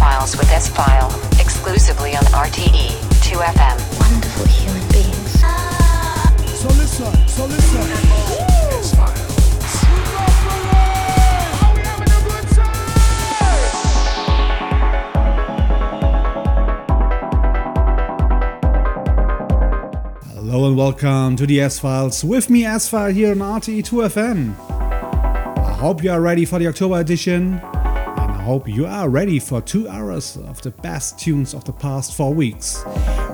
Files with S File, exclusively on RTE 2FM. Wonderful human beings. So listen, so listen. Hello and welcome to the S Files with me, S File, here on RTE 2FM. I hope you are ready for the October edition, and I hope you are ready for two hours of the best tunes of the past four weeks.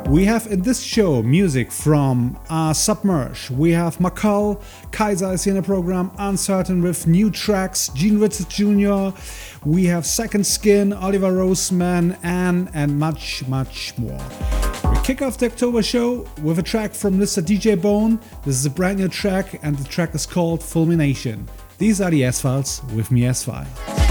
We have in this show music from uh, Submerge, we have Marcal, Kaiser is in the program, Uncertain with new tracks, Gene Vincent Jr., we have Second Skin, Oliver Roseman, and, and much, much more. We kick off the October show with a track from Mr. DJ Bone. This is a brand new track, and the track is called Fulmination. These are the S Files with me, S File.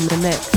In the mix.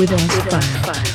With S-File.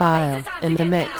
File in the mix.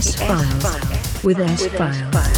S Files with S Files.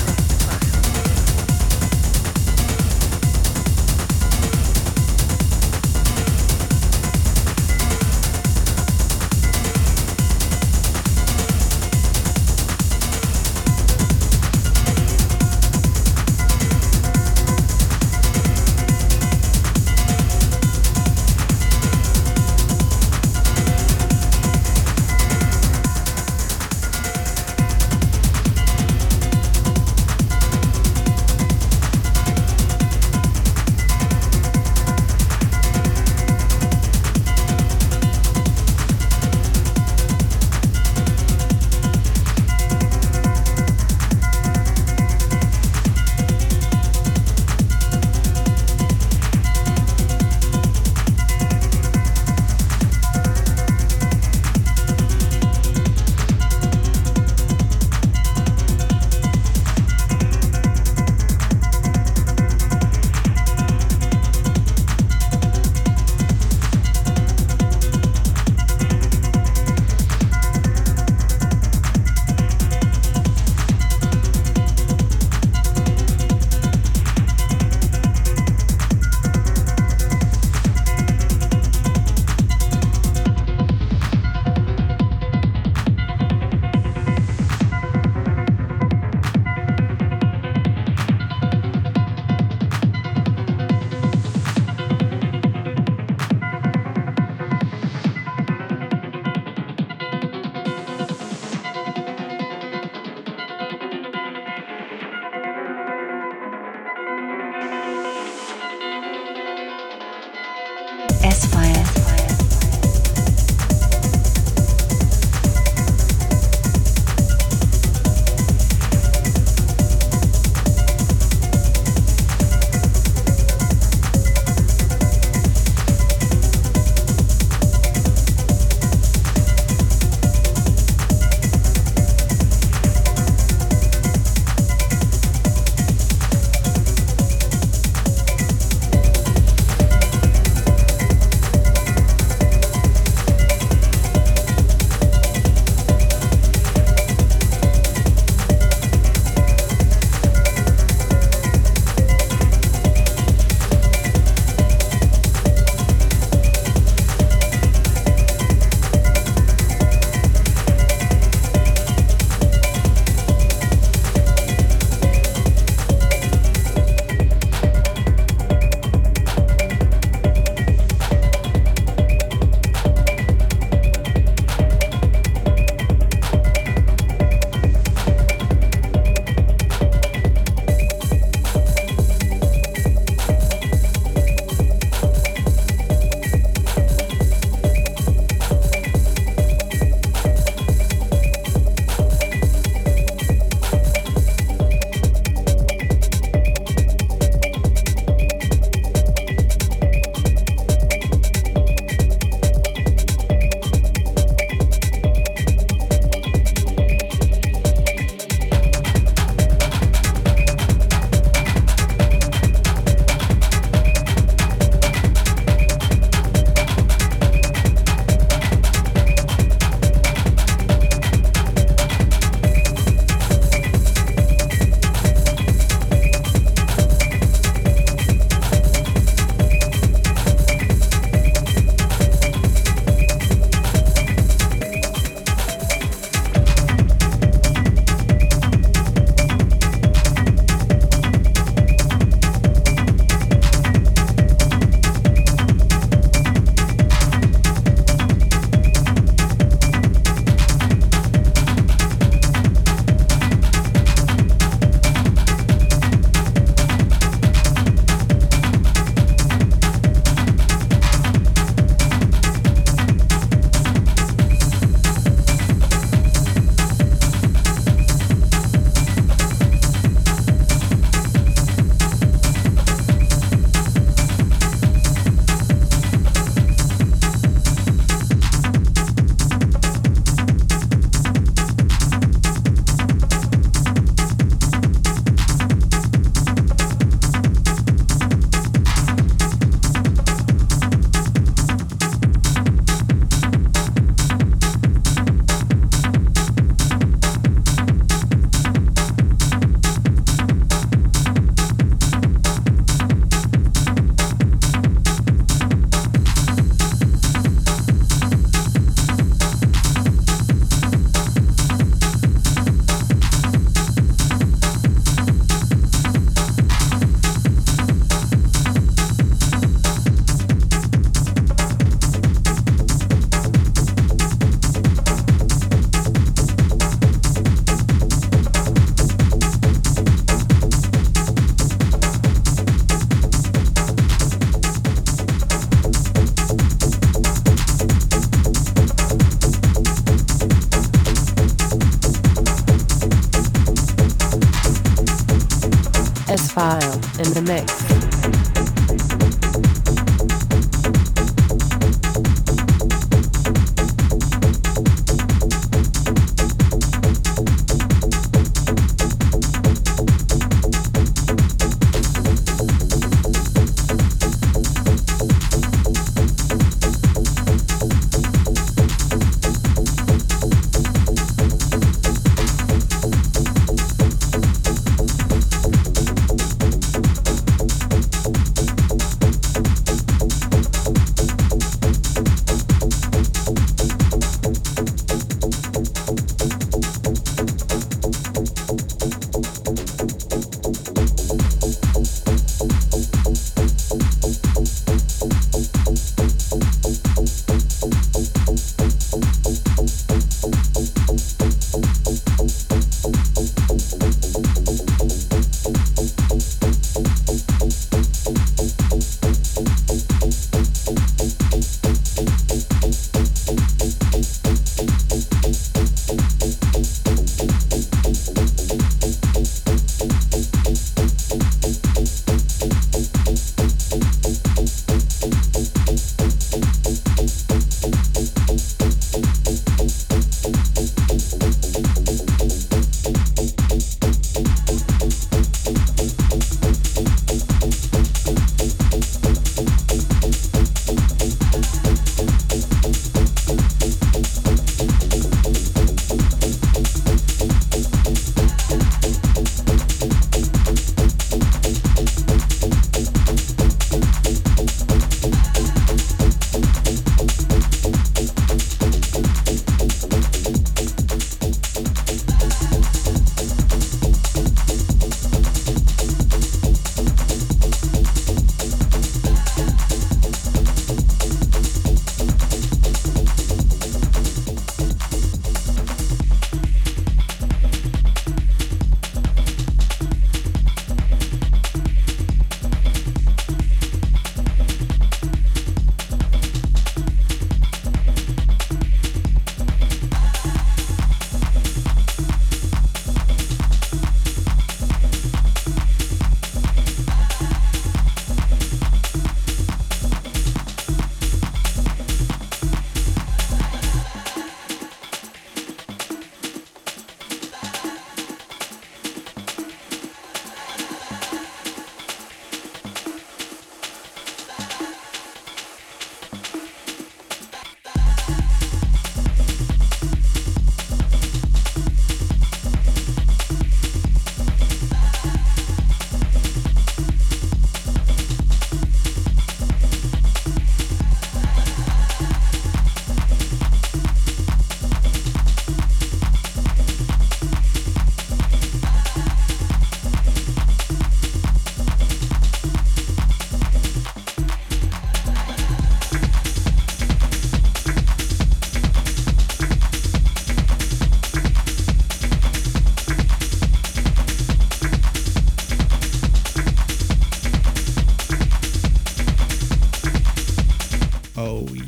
S-File in the mix.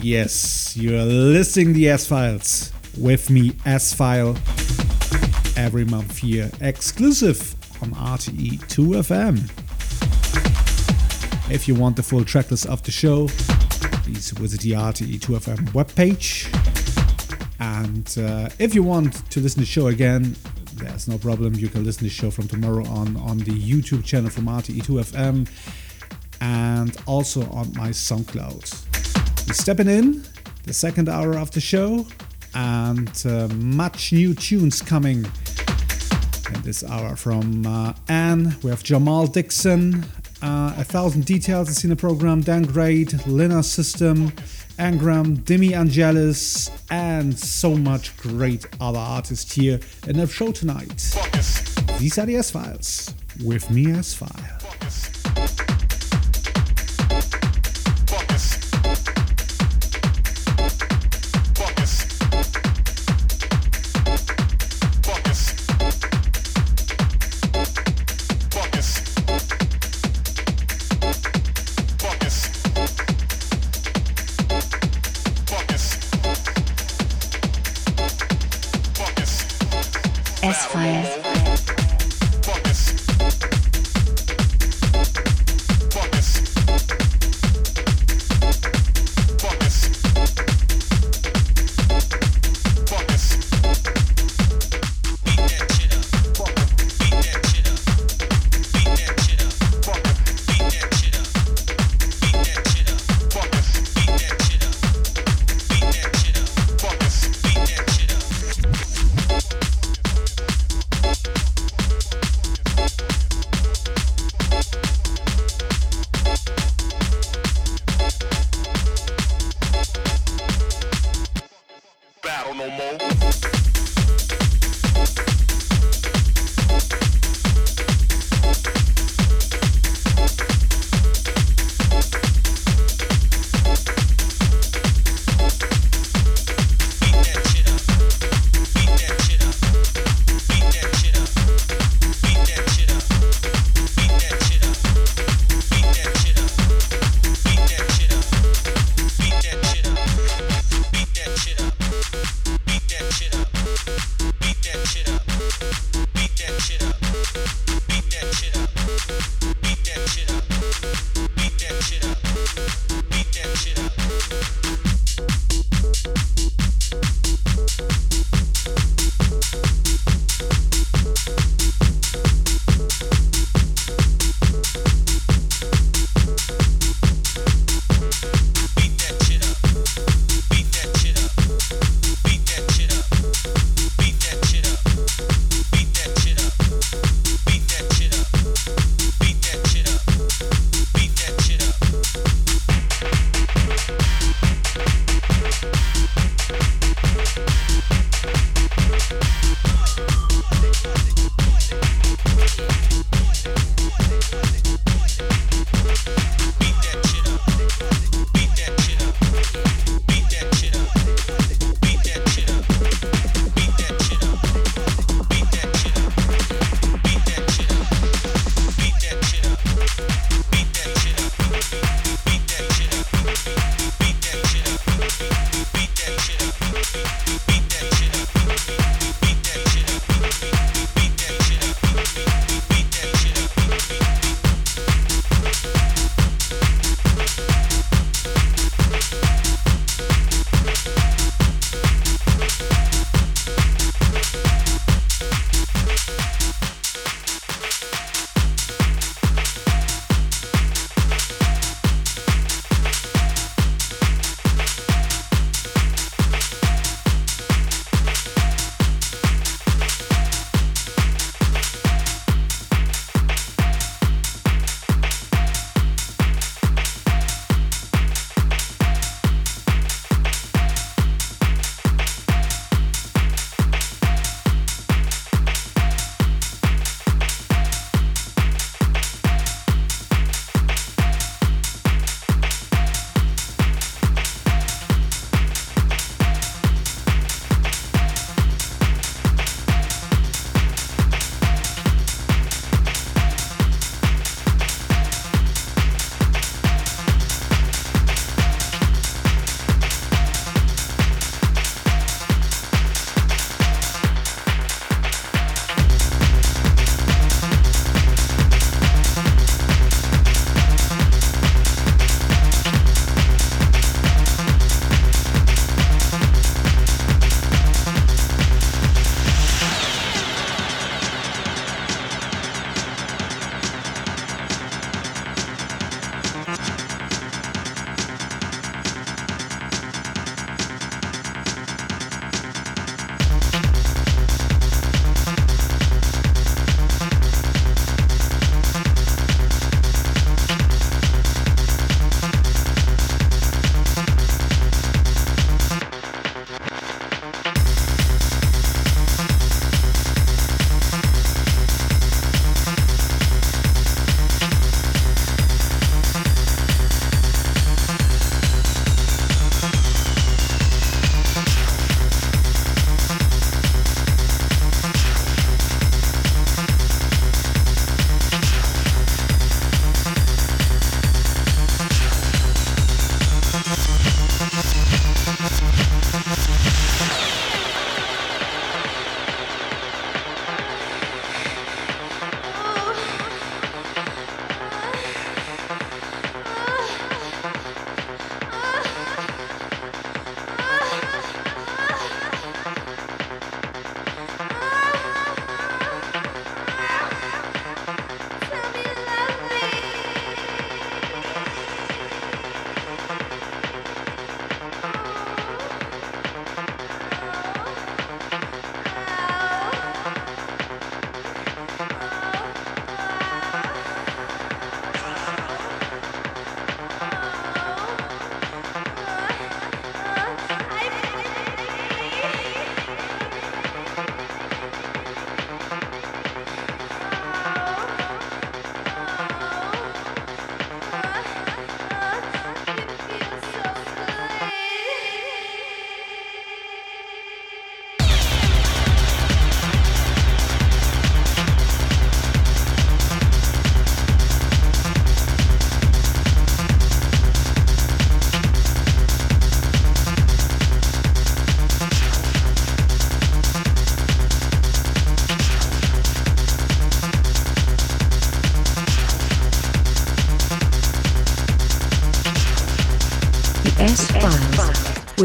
Yes, you're listening the S Files with me, S File, every month here, exclusive on RTE 2FM. If you want the full tracklist of the show, please visit the RTE 2FM webpage. And uh, if you want to listen to the show again, there's no problem. You can listen to the show from tomorrow on on the YouTube channel from RTE 2FM and also on my SoundCloud. Stepping in the second hour of the show and uh, much new tunes coming in this hour from uh, Anne. We have Jamal Dixon, uh, A Thousand Details is in the program, Dan Great, Linear System, Angram, Demi Angelis, and so much great other artists here in the show tonight. These are the S Files with me. S File.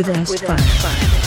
with S-File. S-File.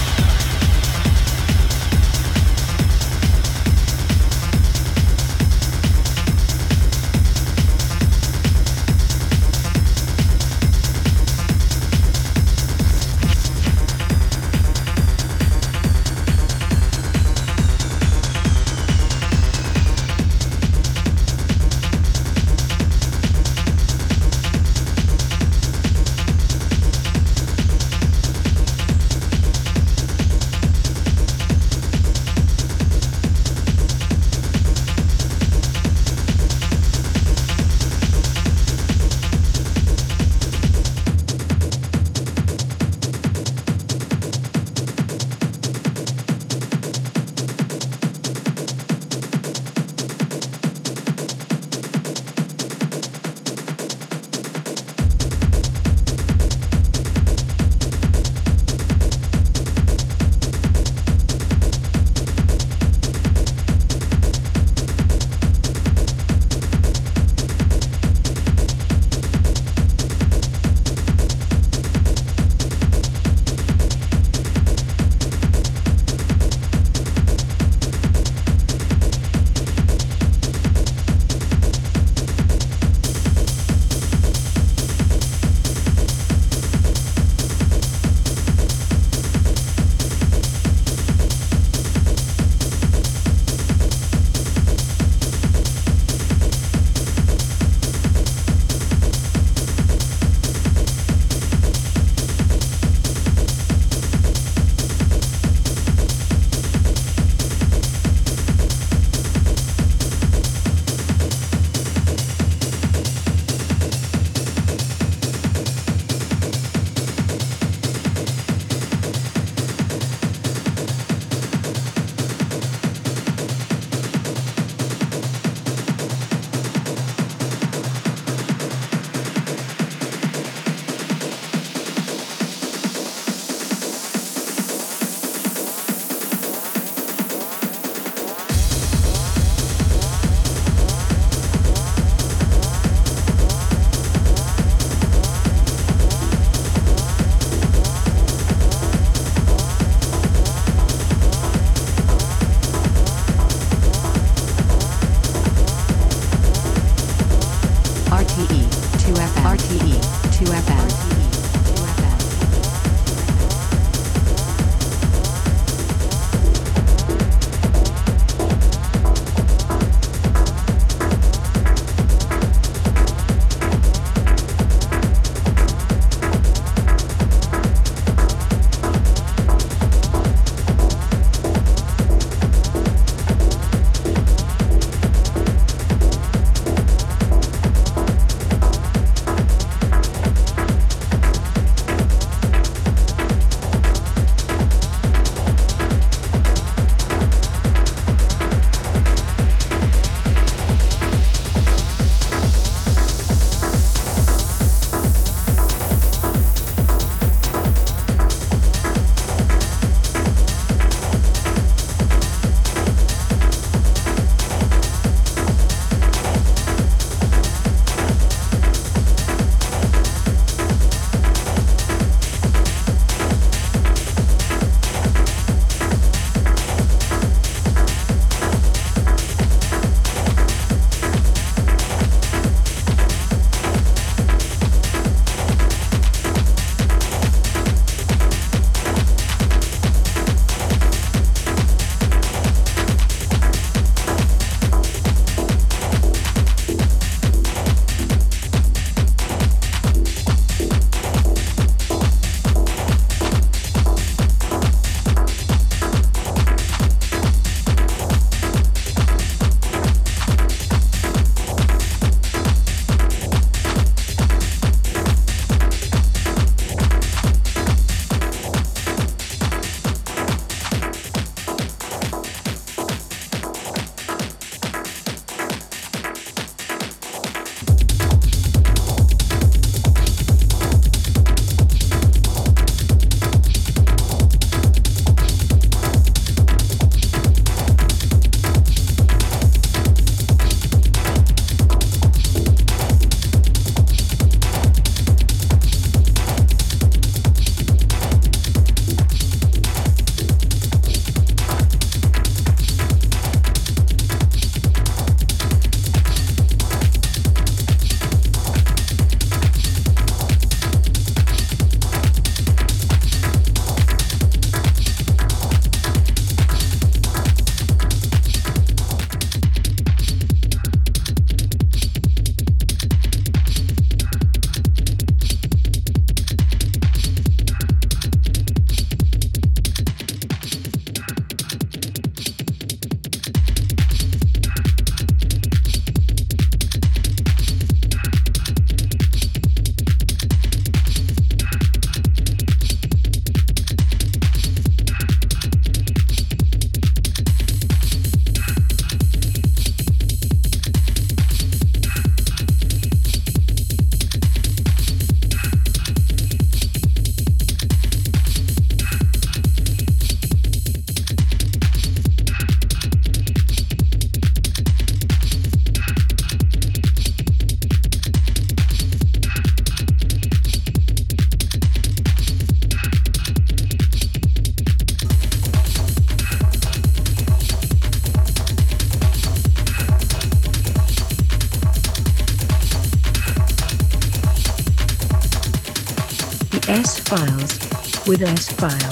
Evidence File.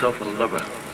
Myself a lover.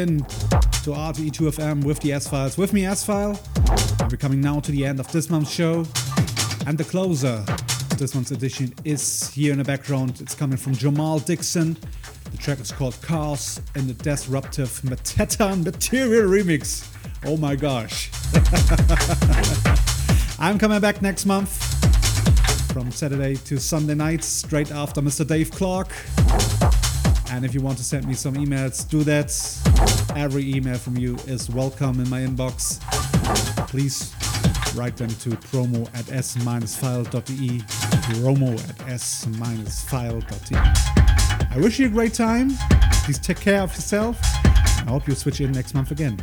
In to RTE2FM with the S Files. With me, S-File. We're coming now to the end of this month's show. And the closer this month's edition is here in the background. It's coming from Jamal Dixon. The track is called Cars in the Disruptive Mateta Material Remix. Oh my gosh. I'm coming back next month from Saturday to Sunday night, straight after Mr. Dave Clark. And if you want to send me some emails, do that. Every email from you is welcome in my inbox. Please write them to promo at s-file.de. Promo at s-file.de. I wish you a great time. Please take care of yourself. I hope you switch in next month again.